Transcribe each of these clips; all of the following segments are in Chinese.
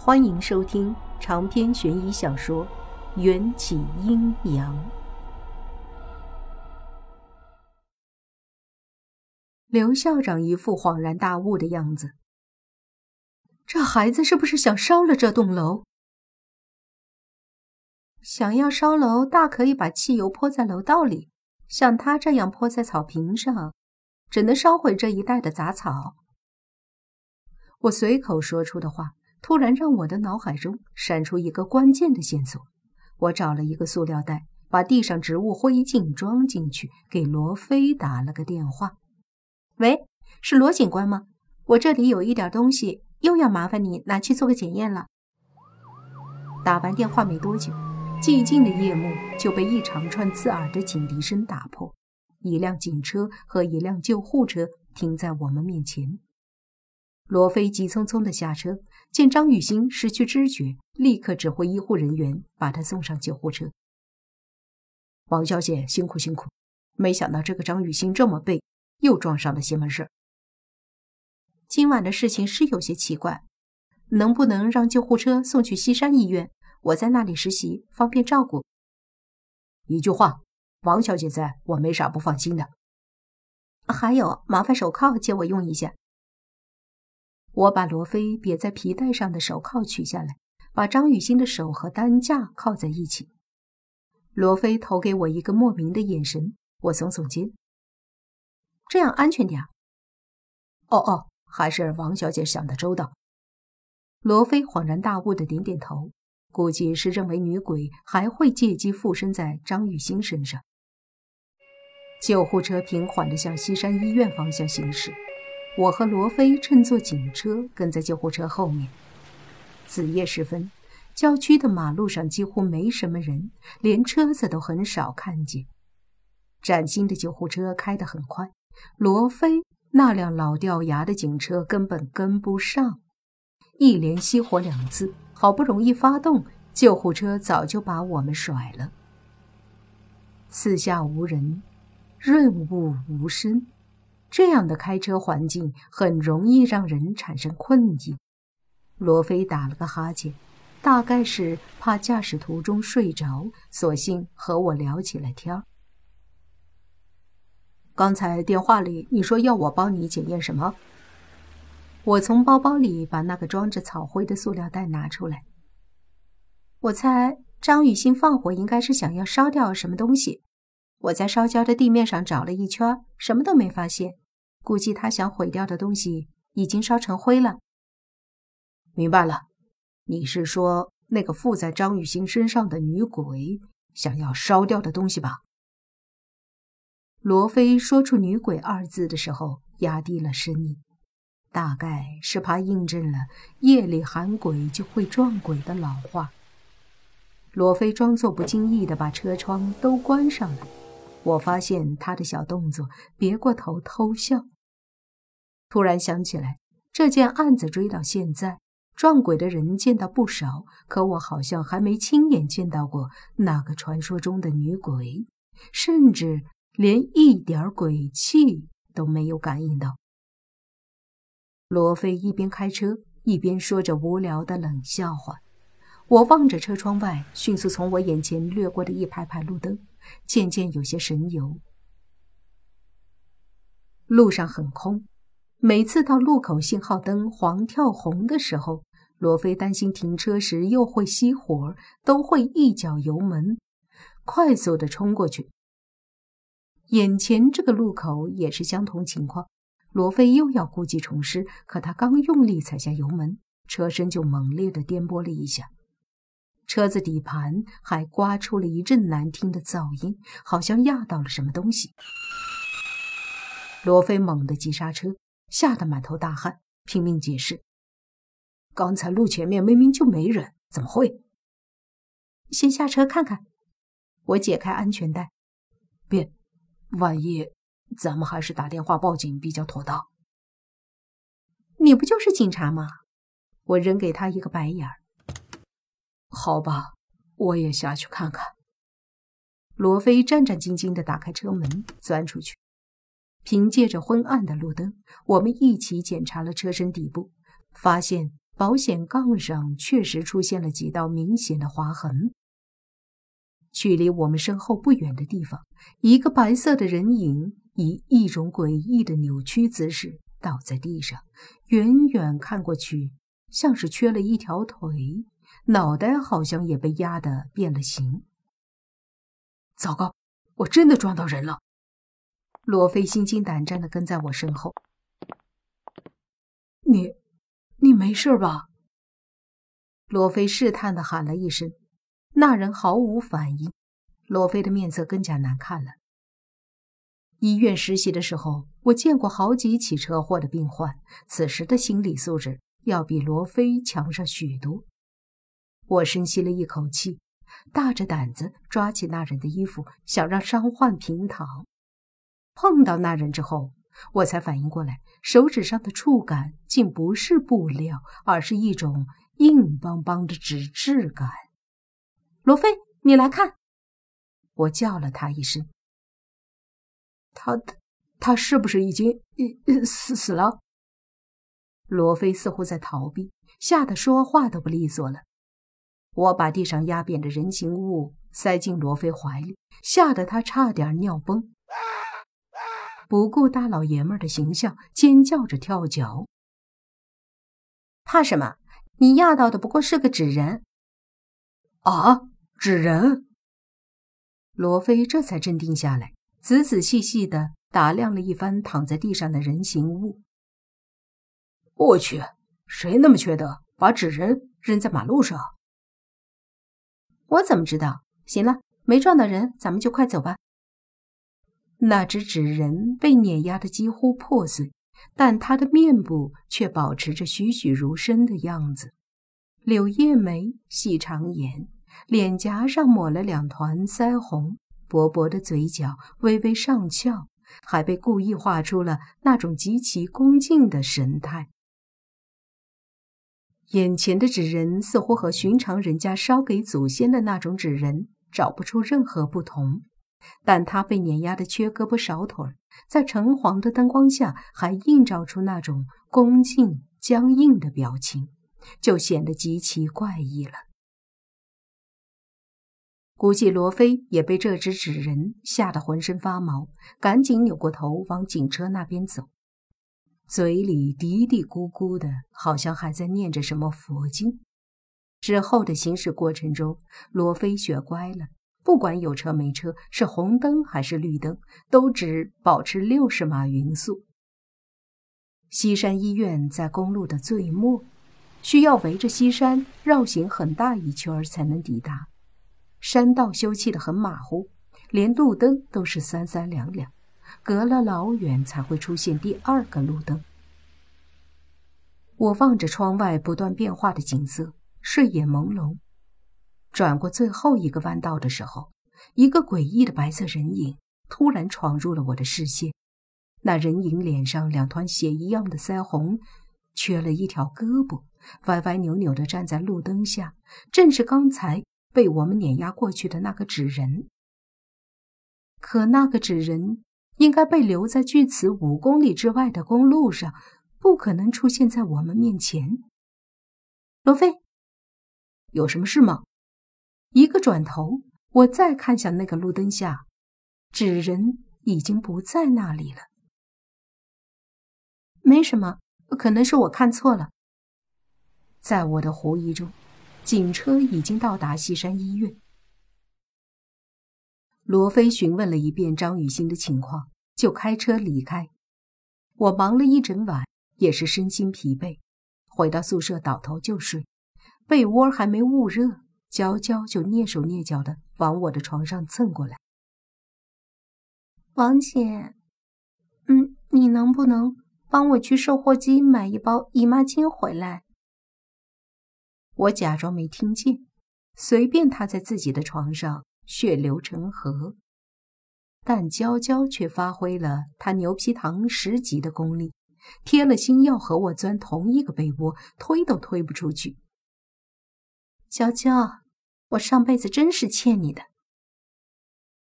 欢迎收听长篇悬疑小说《缘起阴阳》。刘校长一副恍然大悟的样子。这孩子是不是想烧了这栋楼？想要烧楼，大可以把汽油泼在楼道里，像他这样泼在草坪上，只能烧毁这一带的杂草。我随口说出的话，突然让我的脑海中闪出一个关键的线索。我找了一个塑料袋，把地上植物灰烬装进去，给罗非打了个电话。喂，是罗警官吗？我这里有一点东西，又要麻烦你拿去做个检验了。打完电话没多久，寂静的夜幕就被一长串刺耳的警笛声打破。一辆警车和一辆救护车停在我们面前。罗非急匆匆地下车，见张雨欣失去知觉，立刻指挥医护人员把她送上救护车。王小姐辛苦辛苦，没想到这个张雨欣这么背。又撞上了邪门事。今晚的事情是有些奇怪，能不能让救护车送去西山医院？我在那里实习，方便照顾。一句话，王小姐在，我没啥不放心的。还有，麻烦手铐借我用一下。我把罗非别在皮带上的手铐取下来，把张雨欣的手和担架铐在一起。罗非投给我一个莫名的眼神，我耸耸肩。这样安全点。哦哦，还是王小姐想的周到。罗非恍然大悟的点点头，估计是认为女鬼还会借机附身在张雨欣身上。救护车平缓地向西山医院方向行驶，我和罗非乘坐警车跟在救护车后面。子夜时分，郊区的马路上几乎没什么人，连车子都很少看见。崭新的救护车开得很快。罗非那辆老掉牙的警车根本跟不上，一连熄火两次，好不容易发动，救护车早就把我们甩了。四下无人，润物无声，这样的开车环境很容易让人产生困意。罗非打了个哈欠，大概是怕驾驶途中睡着，索性和我聊起了天儿。刚才电话里你说要我帮你检验什么？我从包包里把那个装着草灰的塑料袋拿出来。我猜张雨欣放火应该是想要烧掉什么东西。我在烧焦的地面上找了一圈，什么都没发现。估计他想毁掉的东西已经烧成灰了。明白了，你是说那个附在张雨欣身上的女鬼想要烧掉的东西吧？罗非说出“女鬼”二字的时候，压低了声音，大概是怕印证了“夜里喊鬼就会撞鬼”的老话。罗非装作不经意的把车窗都关上了，我发现他的小动作，别过头偷笑。突然想起来，这件案子追到现在，撞鬼的人见到不少，可我好像还没亲眼见到过那个传说中的女鬼，甚至……连一点鬼气都没有感应到。罗非一边开车一边说着无聊的冷笑话。我望着车窗外迅速从我眼前掠过的一排排路灯，渐渐有些神游。路上很空，每次到路口信号灯黄跳红的时候，罗非担心停车时又会熄火，都会一脚油门，快速的冲过去。眼前这个路口也是相同情况，罗非又要故技重施，可他刚用力踩下油门，车身就猛烈的颠簸了一下，车子底盘还刮出了一阵难听的噪音，好像压到了什么东西。罗非猛地急刹车，吓得满头大汗，拼命解释：“刚才路前面明明就没人，怎么会？”先下车看看。我解开安全带，别。万一咱们还是打电话报警比较妥当。你不就是警察吗？我扔给他一个白眼儿。好吧，我也下去看看。罗非战战兢兢地打开车门，钻出去。凭借着昏暗的路灯，我们一起检查了车身底部，发现保险杠上确实出现了几道明显的划痕。距离我们身后不远的地方，一个白色的人影以一种诡异的扭曲姿势倒在地上，远远看过去，像是缺了一条腿，脑袋好像也被压得变了形。糟糕，我真的撞到人了！罗非心惊胆战地跟在我身后。你，你没事吧？罗非试探地喊了一声。那人毫无反应，罗非的面色更加难看了。医院实习的时候，我见过好几起车祸的病患，此时的心理素质要比罗非强上许多。我深吸了一口气，大着胆子抓起那人的衣服，想让伤患平躺。碰到那人之后，我才反应过来，手指上的触感竟不是布料，而是一种硬邦邦的纸质感。罗非，你来看！我叫了他一声。他他是不是已经死死了？罗非似乎在逃避，吓得说话都不利索了。我把地上压扁的人形物塞进罗非怀里，吓得他差点尿崩，不顾大老爷们的形象，尖叫着跳脚。怕什么？你压到的不过是个纸人。啊！纸人，罗非这才镇定下来，仔仔细细的打量了一番躺在地上的人形物。我去，谁那么缺德，把纸人扔在马路上？我怎么知道？行了，没撞到人，咱们就快走吧。那只纸人被碾压的几乎破碎，但他的面部却保持着栩栩如生的样子，柳叶眉，细长眼。脸颊上抹了两团腮红，薄薄的嘴角微微上翘，还被故意画出了那种极其恭敬的神态。眼前的纸人似乎和寻常人家烧给祖先的那种纸人找不出任何不同，但他被碾压的缺胳膊少腿，在橙黄的灯光下还映照出那种恭敬僵硬的表情，就显得极其怪异了。估计罗非也被这只纸人吓得浑身发毛，赶紧扭过头往警车那边走，嘴里嘀嘀咕咕的，好像还在念着什么佛经。之后的行驶过程中，罗非学乖了，不管有车没车，是红灯还是绿灯，都只保持六十码匀速。西山医院在公路的最末，需要围着西山绕行很大一圈才能抵达。山道修砌的很马虎，连路灯都是三三两两，隔了老远才会出现第二个路灯。我望着窗外不断变化的景色，睡眼朦胧。转过最后一个弯道的时候，一个诡异的白色人影突然闯入了我的视线。那人影脸上两团血一样的腮红，缺了一条胳膊，歪歪扭扭地站在路灯下，正是刚才。被我们碾压过去的那个纸人，可那个纸人应该被留在距此五公里之外的公路上，不可能出现在我们面前。罗非，有什么事吗？一个转头，我再看向那个路灯下，纸人已经不在那里了。没什么，可能是我看错了。在我的狐疑中。警车已经到达西山医院。罗非询问了一遍张雨欣的情况，就开车离开。我忙了一整晚，也是身心疲惫，回到宿舍倒头就睡。被窝还没捂热，娇娇就蹑手蹑脚的往我的床上蹭过来。王姐，嗯，你能不能帮我去售货机买一包姨妈巾回来？我假装没听见，随便他在自己的床上血流成河，但娇娇却发挥了她牛皮糖十级的功力，贴了心要和我钻同一个被窝，推都推不出去。娇娇，我上辈子真是欠你的。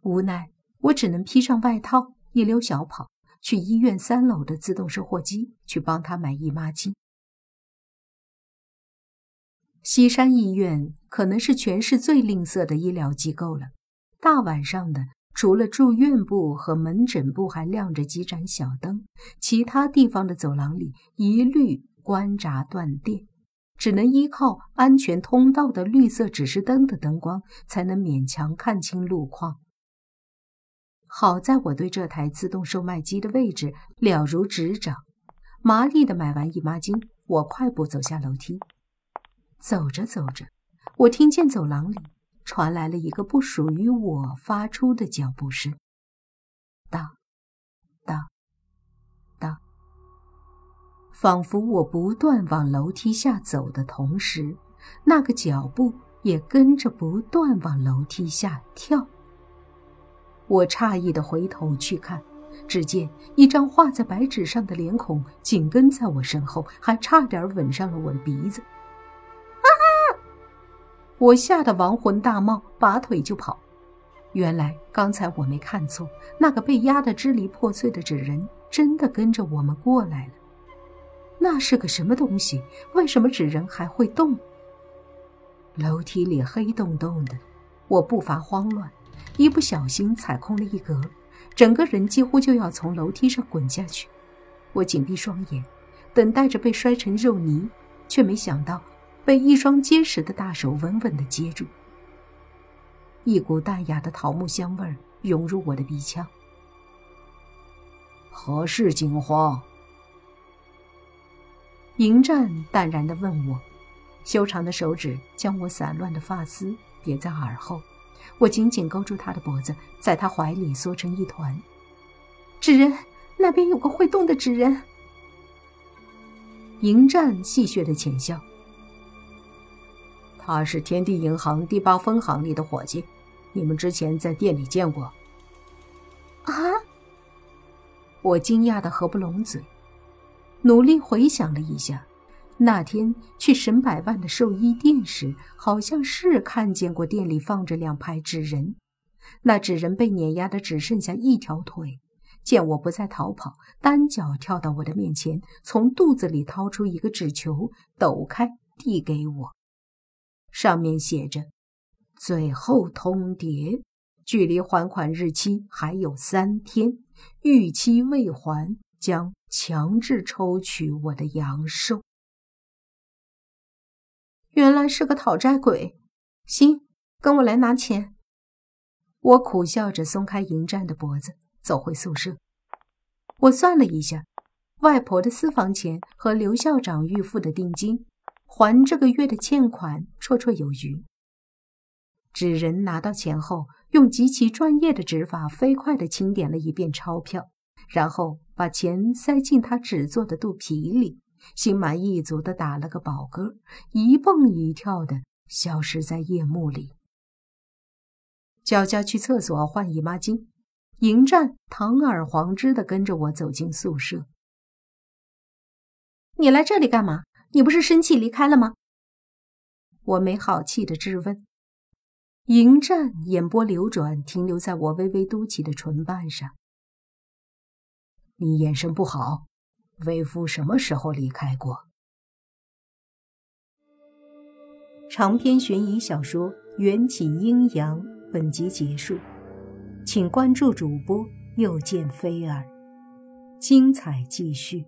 无奈，我只能披上外套，一溜小跑去医院三楼的自动售货机去帮他买姨妈巾。西山医院可能是全市最吝啬的医疗机构了。大晚上的，除了住院部和门诊部还亮着几盏小灯，其他地方的走廊里一律关闸断电，只能依靠安全通道的绿色指示灯的灯光，才能勉强看清路况。好在我对这台自动售卖机的位置了如指掌，麻利的买完姨妈巾，我快步走下楼梯。走着走着，我听见走廊里。传来了一个不属于我发出的脚步声，哒，哒，哒，仿佛我不断往楼梯下走的同时，那个脚步也跟着不断往楼梯下跳。我诧异的回头去看，只见一张画在白纸上的脸孔紧跟在我身后，还差点吻上了我的鼻子。我吓得亡魂大冒，拔腿就跑。原来刚才我没看错，那个被压得支离破碎的纸人真的跟着我们过来了。那是个什么东西？为什么纸人还会动？楼梯里黑洞洞的，我步伐慌乱，一不小心踩空了一格，整个人几乎就要从楼梯上滚下去。我紧闭双眼，等待着被摔成肉泥，却没想到。被一双结实的大手稳稳地接住，一股淡雅的桃木香味涌入我的鼻腔。何事惊慌？迎战淡然地问我，修长的手指将我散乱的发丝别在耳后，我紧紧勾住他的脖子，在他怀里缩成一团。纸人，那边有个会动的纸人。迎战戏谑的浅笑。他是天地银行第八分行里的伙计，你们之前在店里见过。啊！我惊讶的合不拢嘴，努力回想了一下，那天去沈百万的寿衣店时，好像是看见过店里放着两排纸人，那纸人被碾压的只剩下一条腿，见我不再逃跑，单脚跳到我的面前，从肚子里掏出一个纸球，抖开递给我。上面写着：“最后通牒，距离还款日期还有三天，逾期未还将强制抽取我的阳寿。”原来是个讨债鬼。行，跟我来拿钱。我苦笑着松开迎战的脖子，走回宿舍。我算了一下，外婆的私房钱和刘校长预付的定金。还这个月的欠款绰绰有余。纸人拿到钱后，用极其专业的指法飞快地清点了一遍钞票，然后把钱塞进他纸做的肚皮里，心满意足地打了个饱嗝，一蹦一跳地消失在夜幕里。娇娇去厕所换姨妈巾，迎战堂而皇之地跟着我走进宿舍。你来这里干嘛？你不是生气离开了吗？我没好气的质问。迎战眼波流转，停留在我微微嘟起的唇瓣上。你眼神不好，为夫什么时候离开过？长篇悬疑小说《缘起阴阳》本集结束，请关注主播又见菲儿，精彩继续。